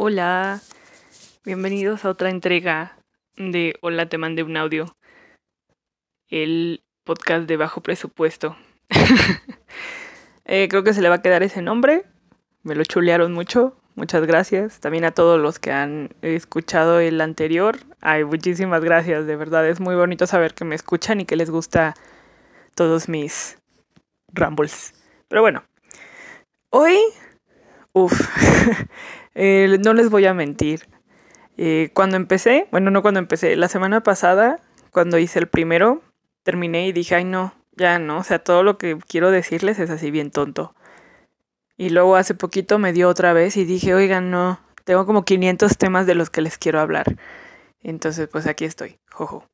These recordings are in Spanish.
Hola, bienvenidos a otra entrega de Hola, te mandé un audio, el podcast de bajo presupuesto. Eh, creo que se le va a quedar ese nombre, me lo chulearon mucho, muchas gracias. También a todos los que han escuchado el anterior, ay, muchísimas gracias, de verdad es muy bonito saber que me escuchan y que les gusta todos mis rambles. Pero bueno, hoy, uff. Eh, no les voy a mentir. Eh, cuando empecé, bueno, no cuando empecé, la semana pasada, cuando hice el primero, terminé y dije, ay no, ya no, o sea, todo lo que quiero decirles es así bien tonto. Y luego hace poquito me dio otra vez y dije, oigan, no, tengo como 500 temas de los que les quiero hablar. Entonces, pues aquí estoy, jojo.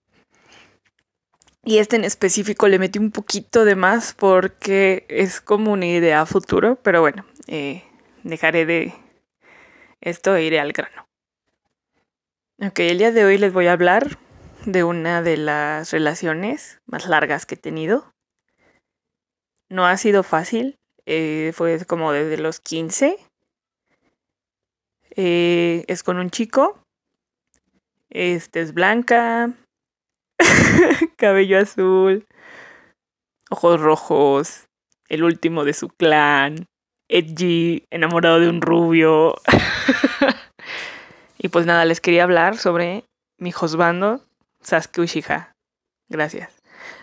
Y este en específico le metí un poquito de más porque es como una idea futuro, pero bueno, eh, dejaré de esto iré al grano. Ok, el día de hoy les voy a hablar de una de las relaciones más largas que he tenido. No ha sido fácil, eh, fue como desde los 15. Eh, es con un chico. Este es blanca, cabello azul, ojos rojos, el último de su clan edgy, enamorado de un rubio. y pues nada, les quería hablar sobre mi husbando, Sasuke Uchiha. Gracias.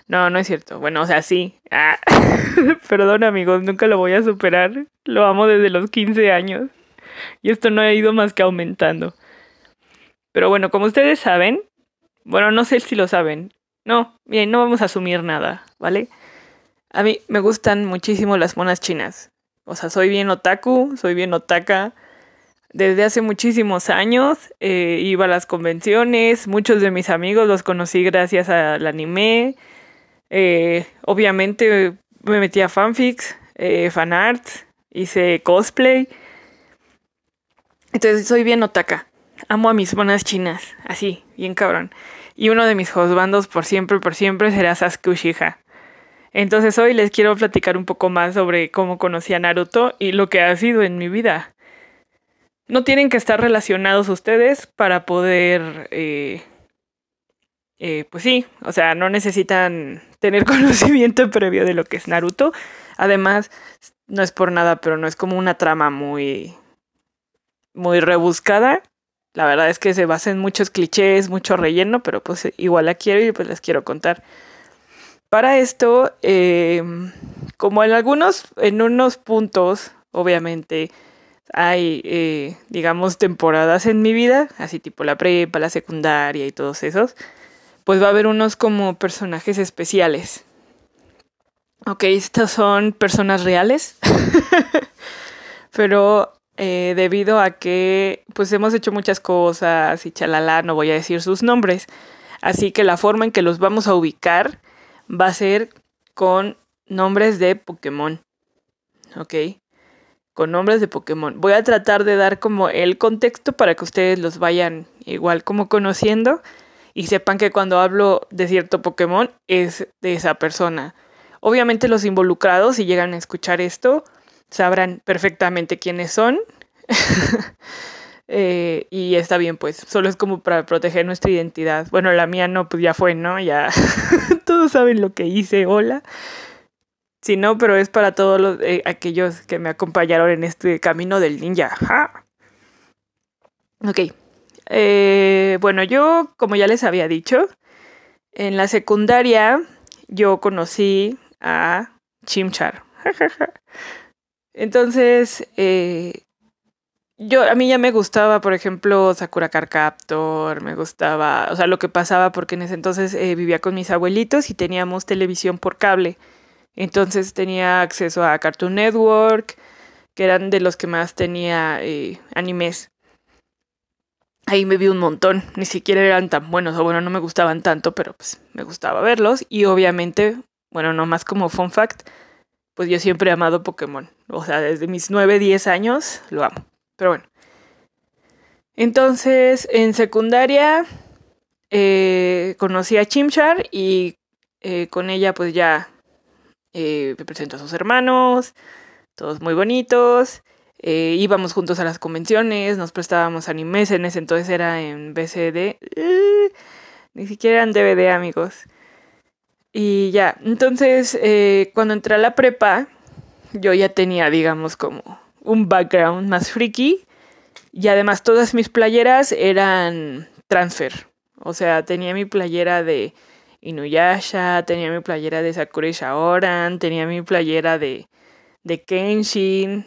No, no es cierto. Bueno, o sea, sí. Ah. Perdón, amigos, nunca lo voy a superar. Lo amo desde los 15 años. Y esto no ha ido más que aumentando. Pero bueno, como ustedes saben, bueno, no sé si lo saben. No, bien, no vamos a asumir nada, ¿vale? A mí me gustan muchísimo las monas chinas. O sea, soy bien otaku, soy bien otaka. Desde hace muchísimos años eh, iba a las convenciones, muchos de mis amigos los conocí gracias al anime. Eh, obviamente me metí a fanfics, eh, fanarts, hice cosplay. Entonces soy bien otaka. Amo a mis monas chinas, así, bien cabrón. Y uno de mis husbandos por siempre, por siempre será Sasuke Uchiha. Entonces hoy les quiero platicar un poco más sobre cómo conocí a Naruto y lo que ha sido en mi vida. No tienen que estar relacionados ustedes para poder... Eh, eh, pues sí, o sea, no necesitan tener conocimiento previo de lo que es Naruto. Además, no es por nada, pero no es como una trama muy... muy rebuscada. La verdad es que se basa en muchos clichés, mucho relleno, pero pues igual la quiero y pues les quiero contar. Para esto, eh, como en algunos, en unos puntos, obviamente, hay, eh, digamos, temporadas en mi vida, así tipo la prepa, la secundaria y todos esos, pues va a haber unos como personajes especiales. Ok, estos son personas reales, pero eh, debido a que pues hemos hecho muchas cosas y chalala, no voy a decir sus nombres, así que la forma en que los vamos a ubicar va a ser con nombres de Pokémon. ¿Ok? Con nombres de Pokémon. Voy a tratar de dar como el contexto para que ustedes los vayan igual como conociendo y sepan que cuando hablo de cierto Pokémon es de esa persona. Obviamente los involucrados, si llegan a escuchar esto, sabrán perfectamente quiénes son. Eh, y está bien, pues, solo es como para proteger nuestra identidad. Bueno, la mía no, pues ya fue, ¿no? Ya todos saben lo que hice, hola. Si no, pero es para todos los, eh, aquellos que me acompañaron en este camino del ninja. Ok. Eh, bueno, yo, como ya les había dicho, en la secundaria yo conocí a Chimchar. Entonces, eh, yo a mí ya me gustaba, por ejemplo, Sakura Car Captor, me gustaba, o sea, lo que pasaba porque en ese entonces eh, vivía con mis abuelitos y teníamos televisión por cable. Entonces tenía acceso a Cartoon Network, que eran de los que más tenía eh, animes. Ahí me vi un montón, ni siquiera eran tan buenos, o bueno, no me gustaban tanto, pero pues me gustaba verlos. Y obviamente, bueno, no más como fun fact, pues yo siempre he amado Pokémon. O sea, desde mis 9, 10 años lo amo. Pero bueno. Entonces, en secundaria eh, conocí a Chimchar y eh, con ella pues ya eh, me presento a sus hermanos, todos muy bonitos. Íbamos juntos a las convenciones, nos prestábamos animes, en ese entonces era en BCD. Eh, ni siquiera en DVD, amigos. Y ya, entonces cuando entré a la prepa, yo ya tenía, digamos, como un background más friki. Y además todas mis playeras eran transfer. O sea, tenía mi playera de Inuyasha, tenía mi playera de Sakura Shaoran, tenía mi playera de, de Kenshin.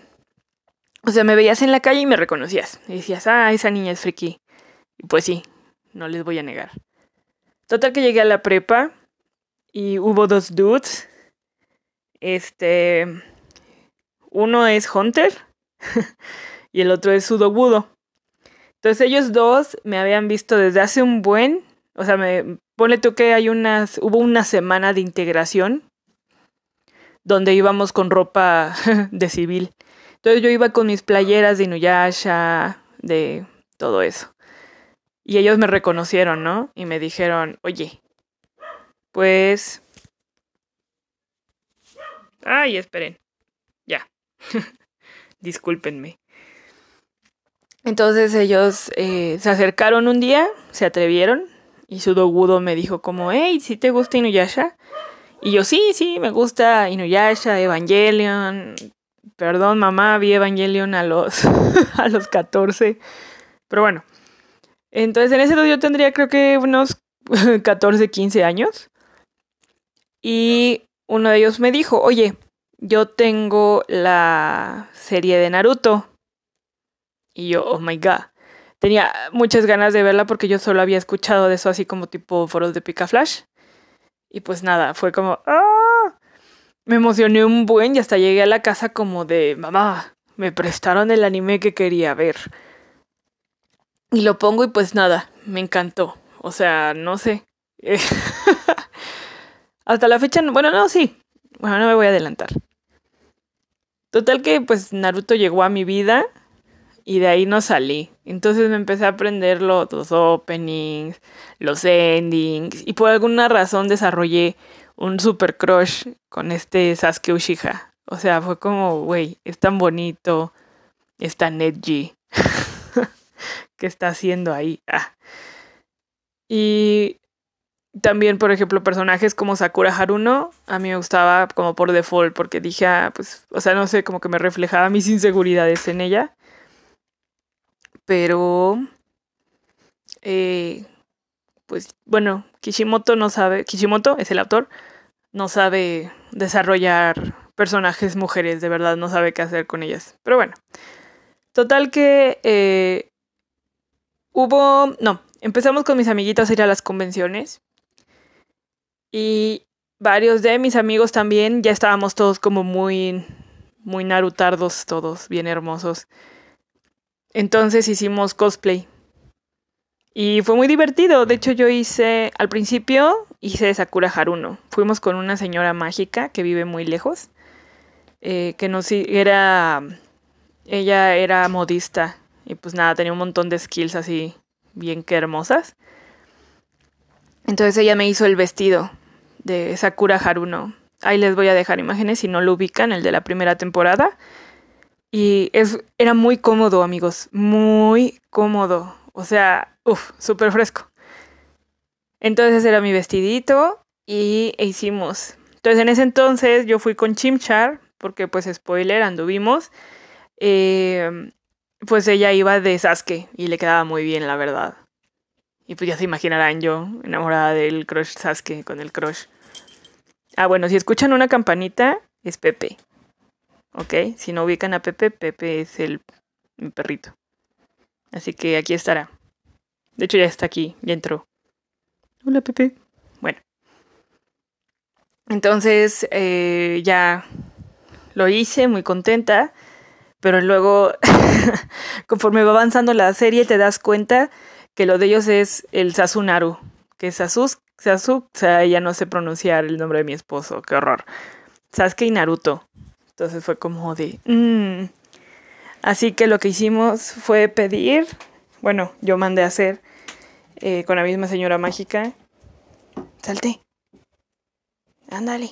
O sea, me veías en la calle y me reconocías. Y decías, ah, esa niña es friki. Y pues sí, no les voy a negar. Total que llegué a la prepa y hubo dos dudes. Este. Uno es Hunter y el otro es Sudobudo. Entonces ellos dos me habían visto desde hace un buen. O sea, me, Ponle tú que hay unas, hubo una semana de integración donde íbamos con ropa de civil. Entonces yo iba con mis playeras de Inuyasha, de todo eso. Y ellos me reconocieron, ¿no? Y me dijeron, oye, pues... Ay, esperen. Discúlpenme. Entonces ellos eh, se acercaron un día, se atrevieron, y su dogudo me dijo como, hey, ¿si te gusta Inuyasha? Y yo, sí, sí, me gusta Inuyasha, Evangelion. Perdón, mamá, vi Evangelion a los, a los 14. Pero bueno. Entonces, en ese yo tendría creo que unos 14, 15 años. Y uno de ellos me dijo, oye, yo tengo la serie de Naruto. Y yo, oh my god tenía muchas ganas de verla porque yo solo había escuchado de eso así como tipo foros de Pica Flash. Y pues nada, fue como, ¡ah! Me emocioné un buen y hasta llegué a la casa como de, mamá, me prestaron el anime que quería ver. Y lo pongo y pues nada, me encantó. O sea, no sé. hasta la fecha, bueno, no, sí. Bueno, no me voy a adelantar. Total que pues Naruto llegó a mi vida y de ahí no salí. Entonces me empecé a aprender los, openings, los endings y por alguna razón desarrollé un super crush con este Sasuke Uchiha. O sea, fue como, güey, es tan bonito, es tan edgy. ¿Qué está haciendo ahí? Ah. Y también, por ejemplo, personajes como Sakura Haruno, a mí me gustaba como por default, porque dije, ah, pues, o sea, no sé, como que me reflejaba mis inseguridades en ella pero eh, pues bueno, Kishimoto no sabe, Kishimoto es el autor, no sabe desarrollar personajes mujeres, de verdad no sabe qué hacer con ellas. Pero bueno, total que eh, hubo, no, empezamos con mis amiguitos a ir a las convenciones y varios de mis amigos también, ya estábamos todos como muy, muy narutardos, todos bien hermosos. Entonces hicimos cosplay. Y fue muy divertido. De hecho, yo hice, al principio, hice Sakura Haruno. Fuimos con una señora mágica que vive muy lejos. Eh, que nos era. Ella era modista. Y pues nada, tenía un montón de skills así, bien que hermosas. Entonces ella me hizo el vestido de Sakura Haruno. Ahí les voy a dejar imágenes si no lo ubican, el de la primera temporada. Y es, era muy cómodo, amigos, muy cómodo. O sea, uff, súper fresco. Entonces era mi vestidito y e hicimos. Entonces en ese entonces yo fui con Chimchar, porque pues spoiler, anduvimos. Eh, pues ella iba de Sasuke y le quedaba muy bien, la verdad. Y pues ya se imaginarán yo, enamorada del crush Sasuke con el crush. Ah, bueno, si escuchan una campanita, es Pepe. ¿ok? Si no ubican a Pepe, Pepe es el perrito. Así que aquí estará. De hecho ya está aquí, ya entró. Hola Pepe. Bueno. Entonces eh, ya lo hice muy contenta, pero luego conforme va avanzando la serie te das cuenta que lo de ellos es el Sasunaru, que es Sasus, Sasu, o sea, ya no sé pronunciar el nombre de mi esposo, qué horror. Sasuke y Naruto. Entonces fue como de... Mm". Así que lo que hicimos fue pedir, bueno, yo mandé a hacer eh, con la misma señora mágica. Salte. Ándale.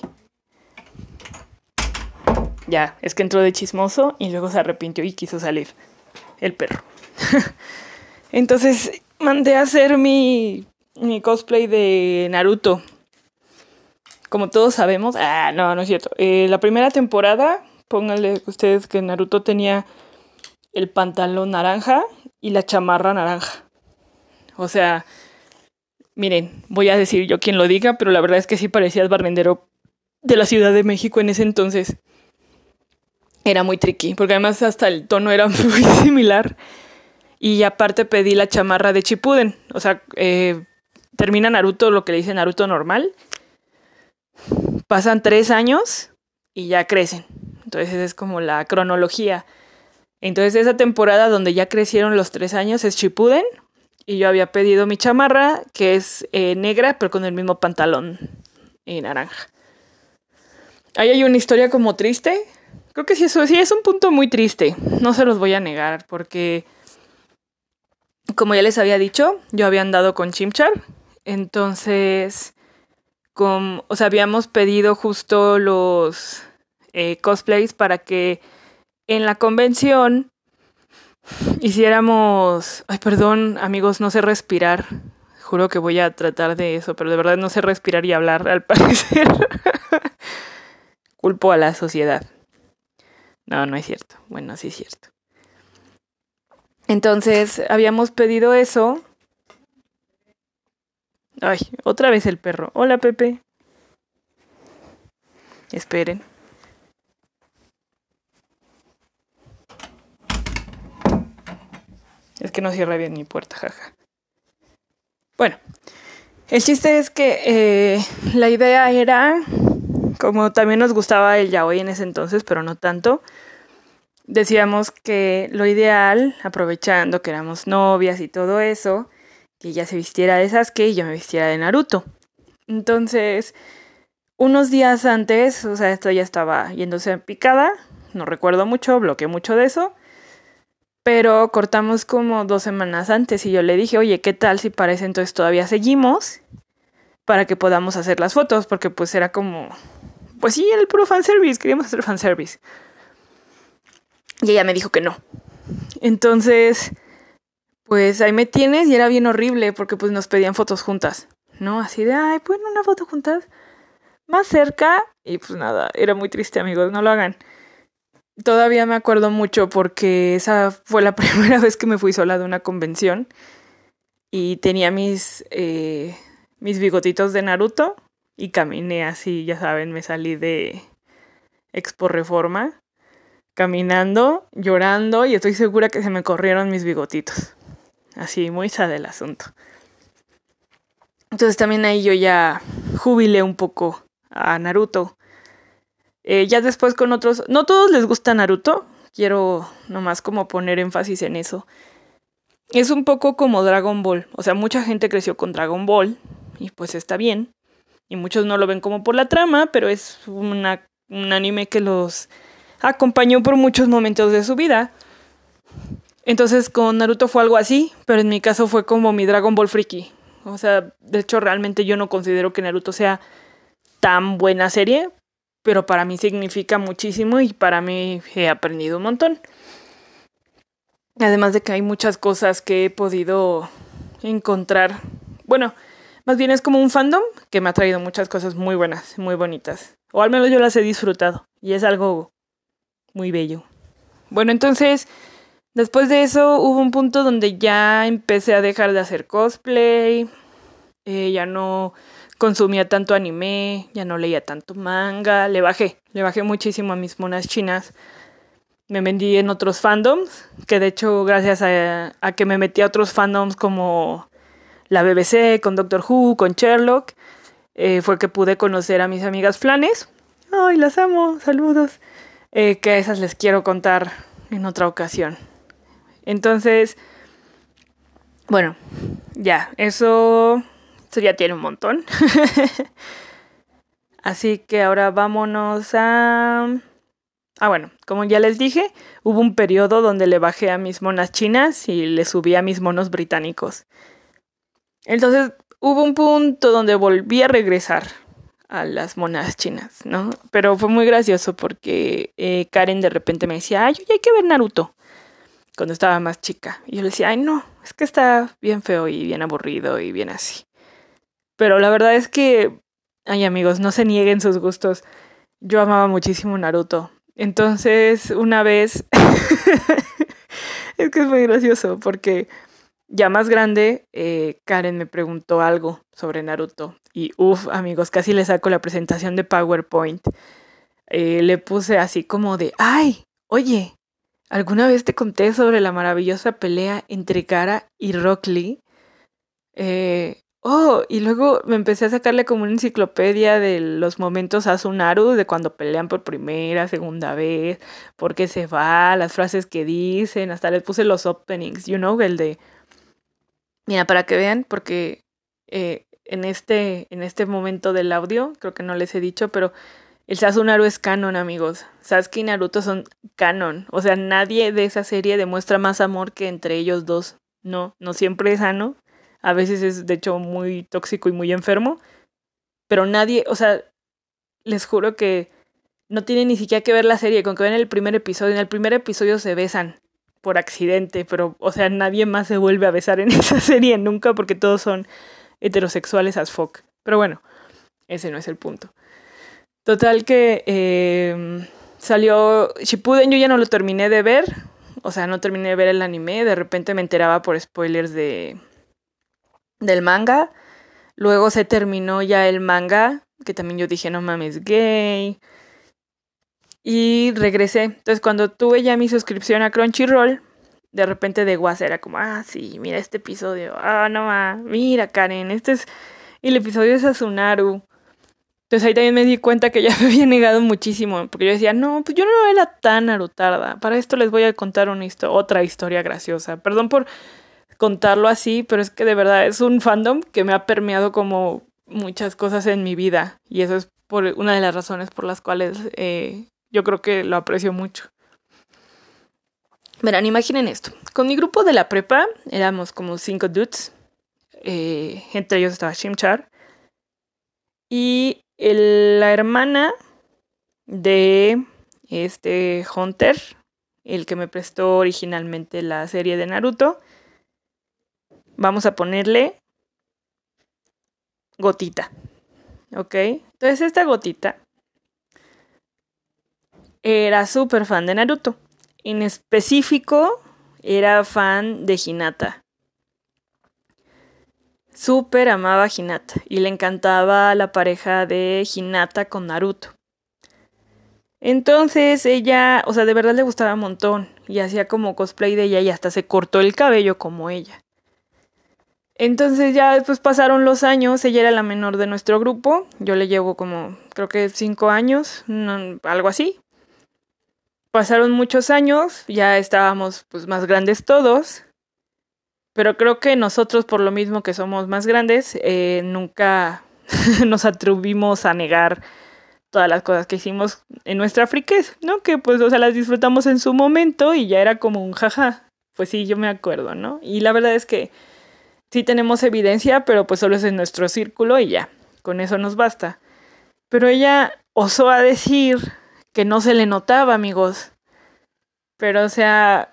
Ya, es que entró de chismoso y luego se arrepintió y quiso salir. El perro. Entonces mandé a hacer mi, mi cosplay de Naruto. Como todos sabemos, ah, no, no es cierto. Eh, la primera temporada, pónganle ustedes que Naruto tenía el pantalón naranja y la chamarra naranja. O sea, miren, voy a decir yo quien lo diga, pero la verdad es que sí parecía el barrendero de la Ciudad de México en ese entonces. Era muy tricky, porque además hasta el tono era muy similar. Y aparte pedí la chamarra de Chipuden. O sea, eh, termina Naruto lo que le dice Naruto normal. Pasan tres años y ya crecen. Entonces es como la cronología. Entonces esa temporada donde ya crecieron los tres años es Chipuden. Y yo había pedido mi chamarra, que es eh, negra, pero con el mismo pantalón y naranja. Ahí hay una historia como triste. Creo que sí, eso sí es un punto muy triste. No se los voy a negar, porque como ya les había dicho, yo había andado con Chimchar. Entonces, con, o sea, habíamos pedido justo los eh, cosplays para que en la convención hiciéramos. Ay, perdón, amigos, no sé respirar. Juro que voy a tratar de eso, pero de verdad no sé respirar y hablar, al parecer. Culpo a la sociedad. No, no es cierto. Bueno, sí es cierto. Entonces, habíamos pedido eso. Ay, otra vez el perro. Hola, Pepe. Esperen. Es que no cierra bien mi puerta, jaja. Bueno, el chiste es que eh, la idea era, como también nos gustaba el yaoi en ese entonces, pero no tanto, decíamos que lo ideal, aprovechando que éramos novias y todo eso, que ella se vistiera de Sasuke y yo me vistiera de Naruto. Entonces, unos días antes, o sea, esto ya estaba yéndose en picada, no recuerdo mucho, bloqueé mucho de eso. Pero cortamos como dos semanas antes y yo le dije, oye, ¿qué tal si para ese entonces todavía seguimos? Para que podamos hacer las fotos, porque pues era como, pues sí, el puro fanservice, queríamos hacer fanservice. Y ella me dijo que no. Entonces, pues ahí me tienes y era bien horrible porque pues nos pedían fotos juntas, ¿no? Así de, ay, pues una foto juntas. Más cerca y pues nada, era muy triste amigos, no lo hagan. Todavía me acuerdo mucho porque esa fue la primera vez que me fui sola de una convención y tenía mis, eh, mis bigotitos de Naruto y caminé así, ya saben, me salí de Expo Reforma caminando, llorando y estoy segura que se me corrieron mis bigotitos. Así, muy sad el asunto. Entonces también ahí yo ya jubilé un poco a Naruto. Eh, ya después con otros, no todos les gusta Naruto, quiero nomás como poner énfasis en eso. Es un poco como Dragon Ball, o sea, mucha gente creció con Dragon Ball y pues está bien. Y muchos no lo ven como por la trama, pero es un anime que los acompañó por muchos momentos de su vida. Entonces con Naruto fue algo así, pero en mi caso fue como mi Dragon Ball Freaky. O sea, de hecho realmente yo no considero que Naruto sea tan buena serie, pero para mí significa muchísimo y para mí he aprendido un montón. Además de que hay muchas cosas que he podido encontrar. Bueno, más bien es como un fandom que me ha traído muchas cosas muy buenas, muy bonitas. O al menos yo las he disfrutado. Y es algo muy bello. Bueno, entonces, después de eso hubo un punto donde ya empecé a dejar de hacer cosplay. Eh, ya no consumía tanto anime, ya no leía tanto manga, le bajé, le bajé muchísimo a mis monas chinas. Me vendí en otros fandoms, que de hecho gracias a, que me metí a otros fandoms como la BBC, con Doctor Who, con Sherlock, eh, fue que pude conocer a mis amigas flanes. Ay, las amo, saludos. Eh, que a esas les quiero contar en otra ocasión. Entonces, bueno, ya, eso esto ya tiene un montón. Así que ahora vámonos a... Ah, bueno, como ya les dije, hubo un periodo donde le bajé a mis monas chinas y le subí a mis monos británicos. Entonces hubo un punto donde volví a regresar a las monas chinas, ¿no? Pero fue muy gracioso porque eh, Karen de repente me decía, ay, hay que ver Naruto, cuando estaba más chica. Y yo le decía, ay, no, es que está bien feo y bien aburrido y bien así. Pero la verdad es que, ay amigos, no se nieguen sus gustos. Yo amaba muchísimo Naruto. Entonces, una vez, es que es muy gracioso porque ya más grande, eh, Karen me preguntó algo sobre Naruto. Y uff, amigos, casi le saco la presentación de PowerPoint. Eh, le puse así como de, ay, oye, ¿alguna vez te conté sobre la maravillosa pelea entre Kara y Rock Lee? Eh, oh, y luego me empecé a sacarle como una enciclopedia de los momentos a Sunaru, de cuando pelean por primera, segunda vez, por qué se va, las frases que dicen, hasta les puse los openings, you know, el de Mira, para que vean, porque eh, en, este, en este momento del audio, creo que no les he dicho, pero el Sasunaru es canon, amigos. Sasuke y Naruto son canon. O sea, nadie de esa serie demuestra más amor que entre ellos dos. No, no siempre es sano. A veces es, de hecho, muy tóxico y muy enfermo. Pero nadie, o sea, les juro que no tiene ni siquiera que ver la serie. Con que ven el primer episodio. En el primer episodio se besan por accidente, pero, o sea, nadie más se vuelve a besar en esa serie nunca porque todos son heterosexuales as fuck. Pero bueno, ese no es el punto. Total que eh, salió Shippuden, yo ya no lo terminé de ver, o sea, no terminé de ver el anime, de repente me enteraba por spoilers de del manga. Luego se terminó ya el manga, que también yo dije, no mames, gay. Y regresé. Entonces, cuando tuve ya mi suscripción a Crunchyroll, de repente de WhatsApp era como, ah, sí, mira este episodio. Ah, no, ah, mira, Karen, este es el episodio de Asunaru. Entonces ahí también me di cuenta que ya me había negado muchísimo, porque yo decía, no, pues yo no era tan narutarda. Para esto les voy a contar una otra historia graciosa. Perdón por contarlo así, pero es que de verdad es un fandom que me ha permeado como muchas cosas en mi vida. Y eso es por una de las razones por las cuales eh, yo creo que lo aprecio mucho. Verán, imaginen esto. Con mi grupo de la prepa éramos como cinco dudes. Eh, entre ellos estaba Shimchar. Y la hermana de este Hunter, el que me prestó originalmente la serie de Naruto, vamos a ponerle gotita. ¿Ok? Entonces esta gotita era súper fan de Naruto. En específico, era fan de Hinata. Súper amaba a Hinata y le encantaba la pareja de Hinata con Naruto. Entonces ella, o sea, de verdad le gustaba un montón y hacía como cosplay de ella y hasta se cortó el cabello como ella. Entonces ya después pasaron los años, ella era la menor de nuestro grupo, yo le llevo como creo que cinco años, algo así. Pasaron muchos años, ya estábamos pues más grandes todos, pero creo que nosotros por lo mismo que somos más grandes, eh, nunca nos atrevimos a negar todas las cosas que hicimos en nuestra friquez, ¿no? Que pues, o sea, las disfrutamos en su momento y ya era como un jaja. Pues sí, yo me acuerdo, ¿no? Y la verdad es que sí tenemos evidencia, pero pues solo es en nuestro círculo y ya, con eso nos basta. Pero ella osó a decir que no se le notaba, amigos. Pero, o sea,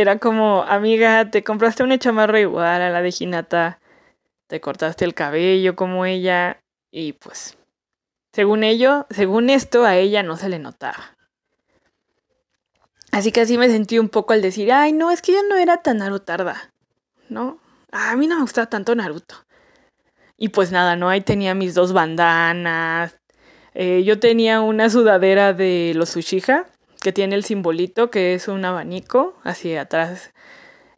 era como, amiga, te compraste una chamarra igual a la de Hinata, te cortaste el cabello como ella, y pues, según ello, según esto, a ella no se le notaba. Así que así me sentí un poco al decir, ay, no, es que yo no era tan narutarda, ¿no? A mí no me gustaba tanto Naruto. Y pues nada, ¿no? Ahí tenía mis dos bandanas, eh, yo tenía una sudadera de los Uchiha que tiene el simbolito que es un abanico hacia atrás.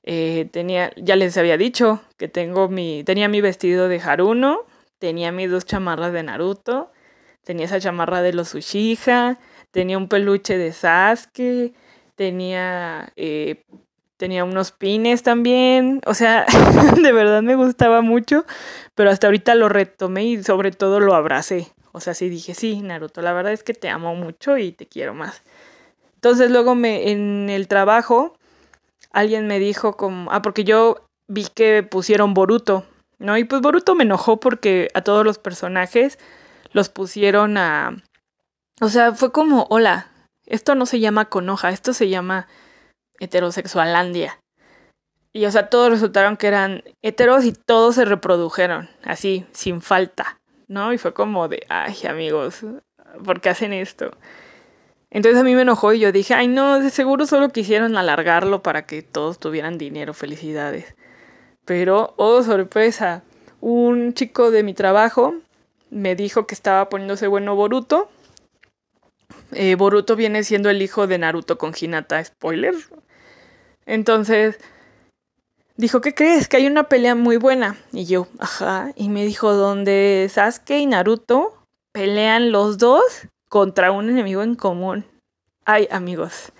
Eh, tenía, ya les había dicho que tengo mi, tenía mi vestido de Haruno, tenía mis dos chamarras de Naruto, tenía esa chamarra de los Uchiha, tenía un peluche de Sasuke, tenía, eh, tenía unos pines también, o sea, de verdad me gustaba mucho, pero hasta ahorita lo retomé y sobre todo lo abracé. O sea, sí dije, sí, Naruto, la verdad es que te amo mucho y te quiero más. Entonces luego me, en el trabajo alguien me dijo como, ah, porque yo vi que pusieron Boruto ¿no? Y pues Boruto me enojó porque a todos los personajes los pusieron a... O sea, fue como, hola, esto no se llama conoja, esto se llama heterosexualandia. Y o sea, todos resultaron que eran heteros y todos se reprodujeron, así, sin falta, ¿no? Y fue como de, ay amigos, ¿por qué hacen esto? Entonces a mí me enojó y yo dije, ay no, de seguro solo quisieron alargarlo para que todos tuvieran dinero, felicidades. Pero, oh sorpresa, un chico de mi trabajo me dijo que estaba poniéndose bueno Boruto. Eh, Boruto viene siendo el hijo de Naruto con Hinata, spoiler. Entonces, dijo, ¿qué crees? Que hay una pelea muy buena. Y yo, ajá. Y me dijo, donde Sasuke y Naruto pelean los dos contra un enemigo en común. Ay, amigos.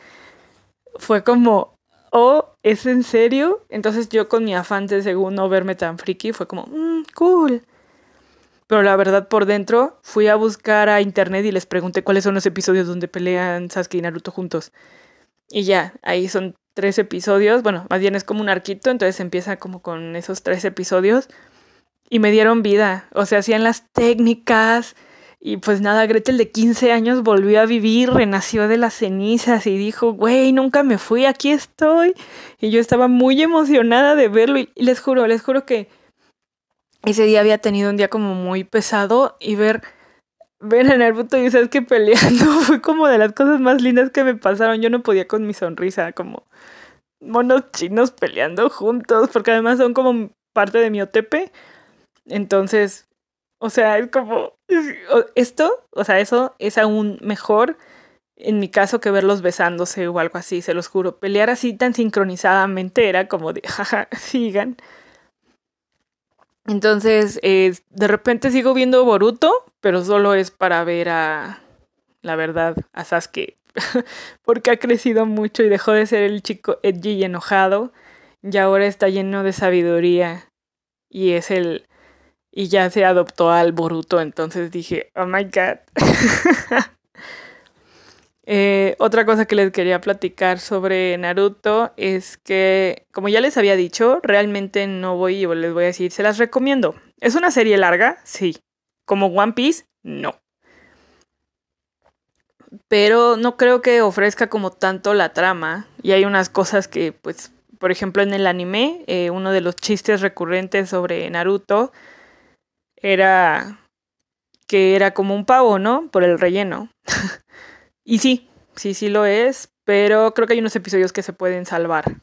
Fue como, oh, ¿es en serio? Entonces yo con mi afán de según no verme tan friki fue como, mmm, cool. Pero la verdad por dentro fui a buscar a internet y les pregunté cuáles son los episodios donde pelean Sasuke y Naruto juntos. Y ya, ahí son tres episodios. Bueno, más bien es como un arquito, entonces empieza como con esos tres episodios. Y me dieron vida. O sea, hacían las técnicas. Y pues nada, Gretel de 15 años volvió a vivir, renació de las cenizas y dijo, güey, nunca me fui, aquí estoy. Y yo estaba muy emocionada de verlo. Y les juro, les juro que ese día había tenido un día como muy pesado y ver, ver a Naruto y sabes que peleando fue como de las cosas más lindas que me pasaron. Yo no podía con mi sonrisa, como monos chinos peleando juntos, porque además son como parte de mi OTP. Entonces, o sea, es como esto, o sea, eso es aún mejor en mi caso que verlos besándose o algo así, se los juro. Pelear así tan sincronizadamente era como de, jaja, sigan. Entonces, de repente sigo viendo Boruto, pero solo es para ver a, la verdad, a Sasuke. Porque ha crecido mucho y dejó de ser el chico edgy y enojado. Y ahora está lleno de sabiduría. Y es el... Y ya se adoptó al Boruto. Entonces dije, oh my god. Eh, otra cosa que les quería platicar sobre Naruto es que, como ya les había dicho, realmente no voy y les voy a decir, se las recomiendo. ¿Es una serie larga? Sí. ¿Como One Piece? No. Pero no creo que ofrezca como tanto la trama. Y hay unas cosas que, pues, por ejemplo, en el anime, eh, uno de los chistes recurrentes sobre Naruto era que era como un pavo, ¿no? Por el relleno. Y sí, sí, sí lo es, pero creo que hay unos episodios que se pueden salvar.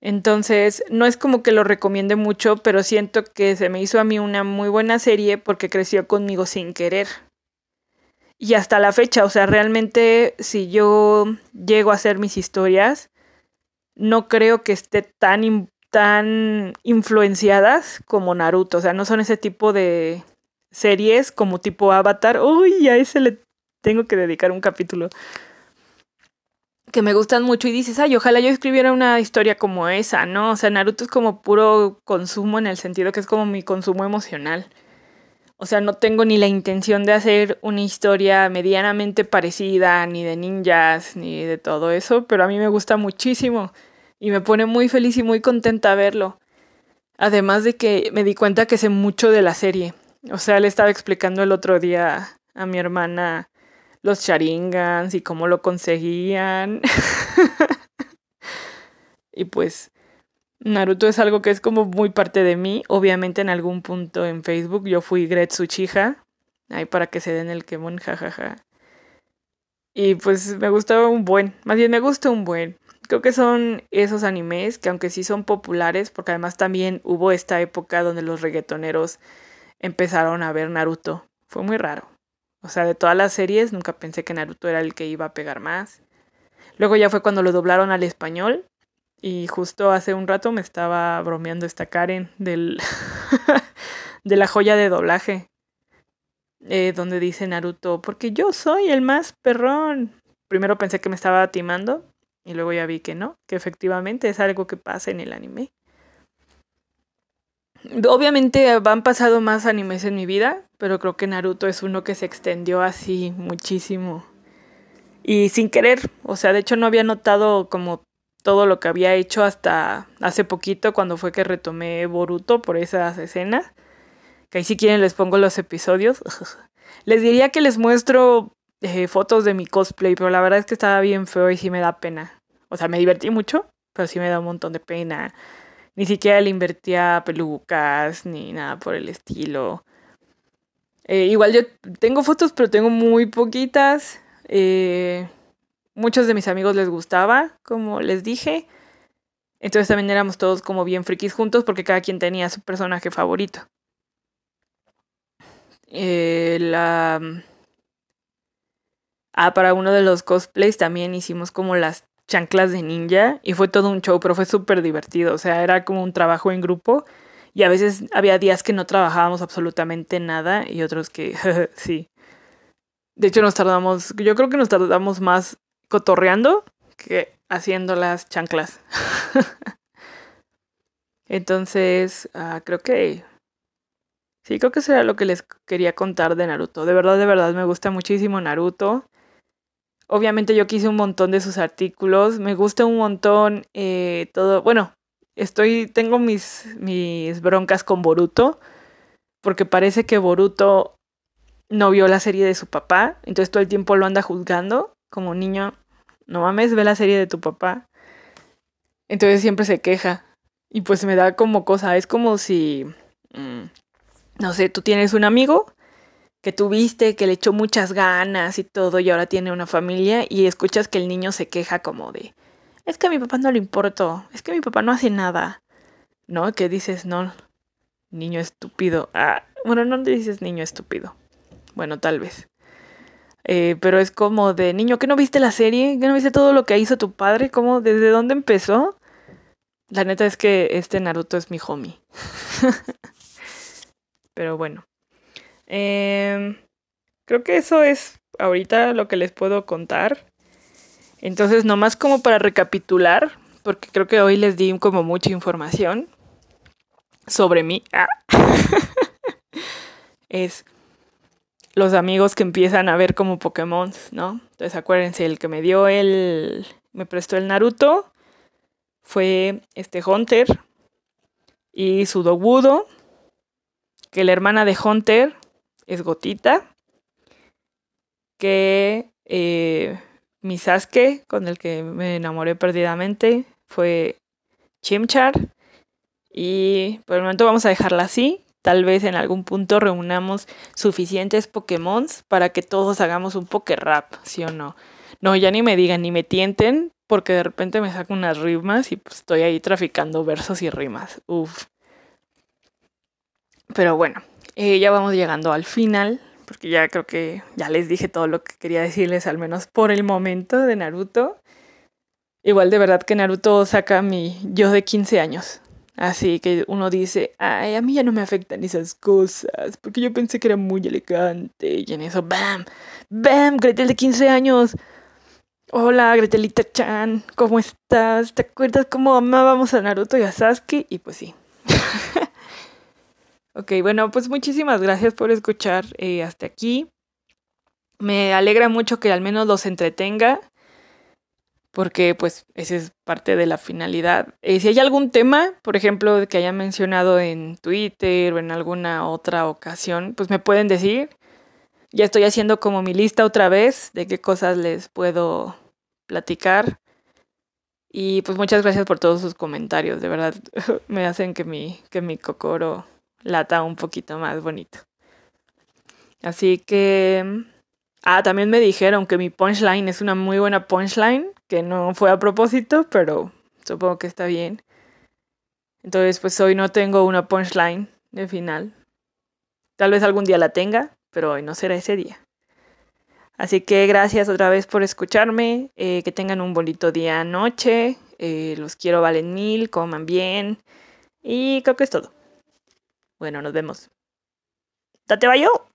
Entonces, no es como que lo recomiende mucho, pero siento que se me hizo a mí una muy buena serie porque creció conmigo sin querer. Y hasta la fecha, o sea, realmente si yo llego a hacer mis historias, no creo que esté tan, tan influenciadas como Naruto. O sea, no son ese tipo de series como tipo Avatar. Uy, a ese le tengo que dedicar un capítulo que me gustan mucho y dices, ay, ojalá yo escribiera una historia como esa, ¿no? O sea, Naruto es como puro consumo en el sentido que es como mi consumo emocional. O sea, no tengo ni la intención de hacer una historia medianamente parecida, ni de ninjas, ni de todo eso, pero a mí me gusta muchísimo y me pone muy feliz y muy contenta verlo. Además de que me di cuenta que sé mucho de la serie. O sea, le estaba explicando el otro día a mi hermana los charingans y cómo lo conseguían. y pues Naruto es algo que es como muy parte de mí. Obviamente en algún punto en Facebook yo fui Gretsu Chija. Ahí para que se den el Kemon, jajaja. Y pues me gustaba un buen. Más bien me gusta un buen. Creo que son esos animes que aunque sí son populares, porque además también hubo esta época donde los reggaetoneros empezaron a ver Naruto. Fue muy raro. O sea, de todas las series nunca pensé que Naruto era el que iba a pegar más. Luego ya fue cuando lo doblaron al español. Y justo hace un rato me estaba bromeando esta Karen del de la joya de doblaje. Eh, donde dice Naruto, porque yo soy el más perrón. Primero pensé que me estaba timando y luego ya vi que no, que efectivamente es algo que pasa en el anime. Obviamente han pasado más animes en mi vida, pero creo que Naruto es uno que se extendió así muchísimo. Y sin querer, o sea, de hecho no había notado como todo lo que había hecho hasta hace poquito cuando fue que retomé Boruto por esas escenas. Que ahí si quieren les pongo los episodios. les diría que les muestro eh, fotos de mi cosplay, pero la verdad es que estaba bien feo y sí me da pena. O sea, me divertí mucho, pero sí me da un montón de pena. Ni siquiera le invertía pelucas ni nada por el estilo. Eh, igual yo tengo fotos, pero tengo muy poquitas. Eh, muchos de mis amigos les gustaba, como les dije. Entonces también éramos todos como bien frikis juntos porque cada quien tenía su personaje favorito. La... Ah, para uno de los cosplays también hicimos como las chanclas de ninja y fue todo un show, pero fue súper divertido. O sea, era como un trabajo en grupo y a veces había días que no trabajábamos absolutamente nada y otros que sí. De hecho, nos tardamos, yo creo que nos tardamos más cotorreando que haciendo las chanclas. Entonces, ah, creo que... Sí, creo que eso era lo que les quería contar de Naruto. De verdad, de verdad, me gusta muchísimo Naruto. Obviamente yo quise un montón de sus artículos. Me gusta un montón eh, todo. Bueno, estoy. tengo mis, mis broncas con Boruto. Porque parece que Boruto no vio la serie de su papá. Entonces todo el tiempo lo anda juzgando. Como niño, no mames, ve la serie de tu papá. Entonces siempre se queja. Y pues me da como cosa, es como si, mm, no sé, tú tienes un amigo que tuviste, que le echó muchas ganas y todo, y ahora tiene una familia, y escuchas que el niño se queja como de, es que a mi papá no le importo, es que mi papá no hace nada. ¿No? Que dices, no, niño estúpido. Ah, bueno, no dices niño estúpido. Bueno, tal vez. Eh, pero es como de niño, ¿qué no viste la serie? ¿Qué no viste todo lo que hizo tu padre? ¿Cómo? ¿Desde dónde empezó? La neta es que este Naruto es mi homie. pero bueno. Em, creo que eso es ahorita lo que les puedo contar. Entonces, nomás como para recapitular, porque creo que hoy les di como mucha información sobre mí. Ah. es los amigos que empiezan a ver como Pokémon, ¿no? Entonces acuérdense, el que me dio el, me prestó el Naruto fue este Hunter y su Dogudo, que la hermana de Hunter es Gotita, que eh, mi Sasuke, con el que me enamoré perdidamente, fue Chimchar. Y por el momento vamos a dejarla así. Tal vez en algún punto reunamos suficientes Pokémon para que todos hagamos un Pokérap, ¿sí o no? No, ya ni me digan, ni me tienten, porque de repente me saco unas rimas y pues estoy ahí traficando versos y rimas. Uf. Pero bueno, eh, ya vamos llegando al final, porque ya creo que ya les dije todo lo que quería decirles, al menos por el momento de Naruto. Igual de verdad que Naruto saca mi yo de 15 años. Así que uno dice, ay, a mí ya no me afectan esas cosas, porque yo pensé que era muy elegante. Y en eso, ¡bam! ¡bam! Gretel de 15 años. Hola, Gretelita Chan, ¿cómo estás? ¿Te acuerdas cómo amábamos a Naruto y a Sasuke? Y pues sí. ok, bueno, pues muchísimas gracias por escuchar eh, hasta aquí. Me alegra mucho que al menos los entretenga porque pues esa es parte de la finalidad. Eh, si hay algún tema, por ejemplo, que haya mencionado en Twitter o en alguna otra ocasión, pues me pueden decir. Ya estoy haciendo como mi lista otra vez de qué cosas les puedo platicar. Y pues muchas gracias por todos sus comentarios, de verdad me hacen que mi, que mi cocoro lata un poquito más bonito. Así que... Ah, también me dijeron que mi punchline es una muy buena punchline que no fue a propósito, pero supongo que está bien. Entonces, pues hoy no tengo una punchline de final. Tal vez algún día la tenga, pero hoy no será ese día. Así que gracias otra vez por escucharme. Eh, que tengan un bonito día, noche. Eh, los quiero, valen mil, coman bien. Y creo que es todo. Bueno, nos vemos. ¡Date yo!